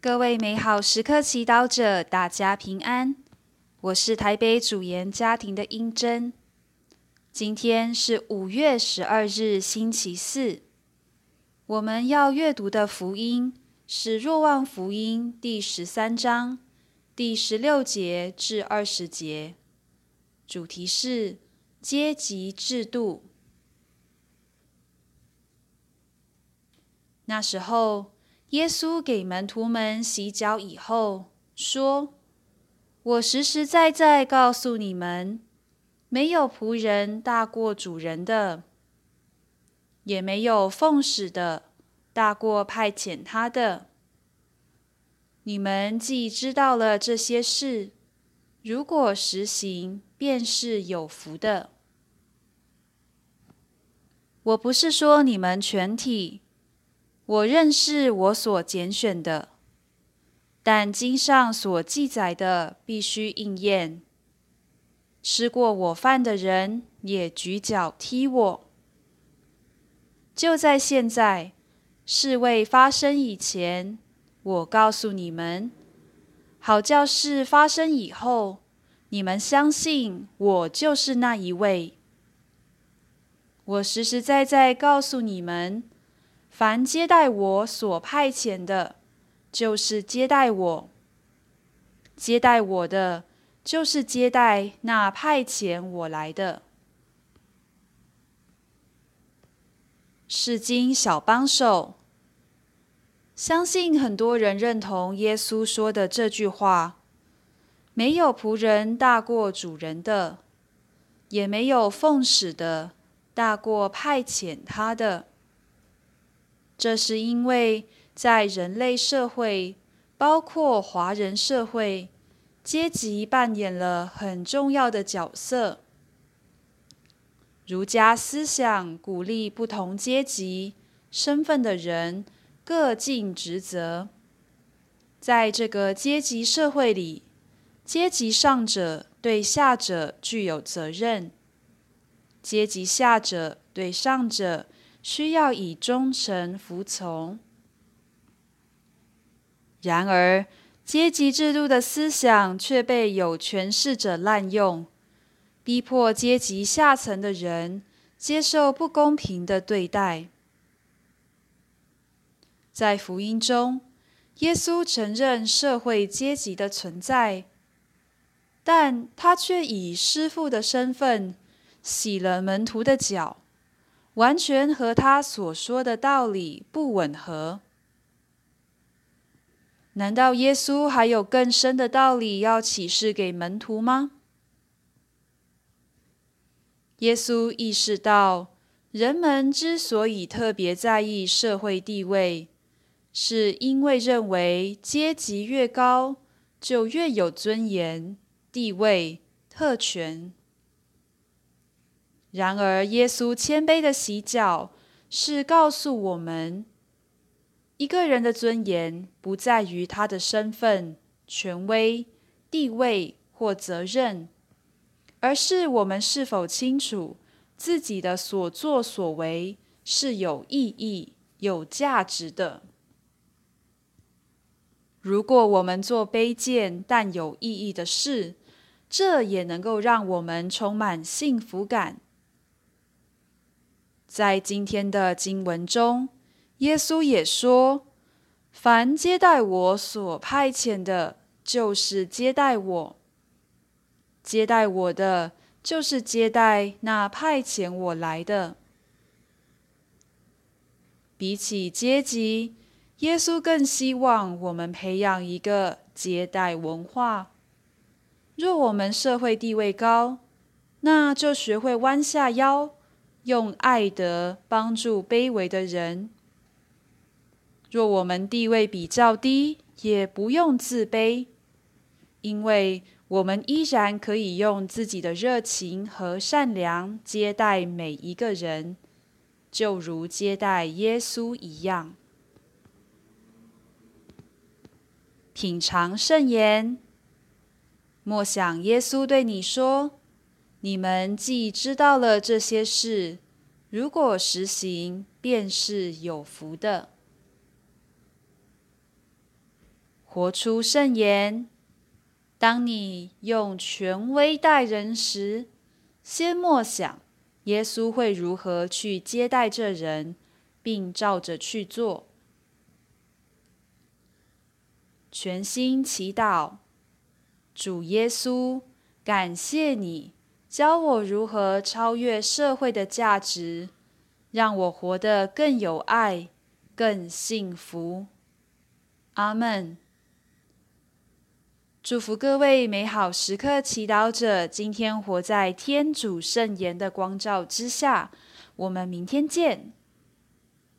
各位美好时刻祈祷者，大家平安。我是台北主研家庭的英珍。今天是五月十二日，星期四。我们要阅读的福音是《若望福音》第十三章第十六节至二十节，主题是阶级制度。那时候。耶稣给门徒们洗脚以后，说：“我实实在在告诉你们，没有仆人大过主人的，也没有奉使的大过派遣他的。你们既知道了这些事，如果实行，便是有福的。我不是说你们全体。”我认识我所拣选的，但经上所记载的必须应验。吃过我饭的人也举脚踢我。就在现在，事未发生以前，我告诉你们，好叫事发生以后，你们相信我就是那一位。我实实在在告诉你们。凡接待我所派遣的，就是接待我；接待我的，就是接待那派遣我来的。是经小帮手，相信很多人认同耶稣说的这句话：没有仆人大过主人的，也没有奉使的大过派遣他的。这是因为，在人类社会，包括华人社会，阶级扮演了很重要的角色。儒家思想鼓励不同阶级、身份的人各尽职责。在这个阶级社会里，阶级上者对下者具有责任，阶级下者对上者。需要以忠诚服从。然而，阶级制度的思想却被有权势者滥用，逼迫阶级下层的人接受不公平的对待。在福音中，耶稣承认社会阶级的存在，但他却以师傅的身份洗了门徒的脚。完全和他所说的道理不吻合。难道耶稣还有更深的道理要启示给门徒吗？耶稣意识到，人们之所以特别在意社会地位，是因为认为阶级越高，就越有尊严、地位、特权。然而，耶稣谦卑的洗脚，是告诉我们：一个人的尊严不在于他的身份、权威、地位或责任，而是我们是否清楚自己的所作所为是有意义、有价值的。如果我们做卑贱但有意义的事，这也能够让我们充满幸福感。在今天的经文中，耶稣也说：“凡接待我所派遣的，就是接待我；接待我的，就是接待那派遣我来的。”比起阶级，耶稣更希望我们培养一个接待文化。若我们社会地位高，那就学会弯下腰。用爱德帮助卑微的人。若我们地位比较低，也不用自卑，因为我们依然可以用自己的热情和善良接待每一个人，就如接待耶稣一样。品尝圣言，莫想耶稣对你说。你们既知道了这些事，如果实行，便是有福的。活出圣言。当你用权威待人时，先默想耶稣会如何去接待这人，并照着去做。全心祈祷，主耶稣，感谢你教我如何超越社会的价值，让我活得更有爱、更幸福。阿门。祝福各位美好时刻祈祷者，今天活在天主圣言的光照之下。我们明天见。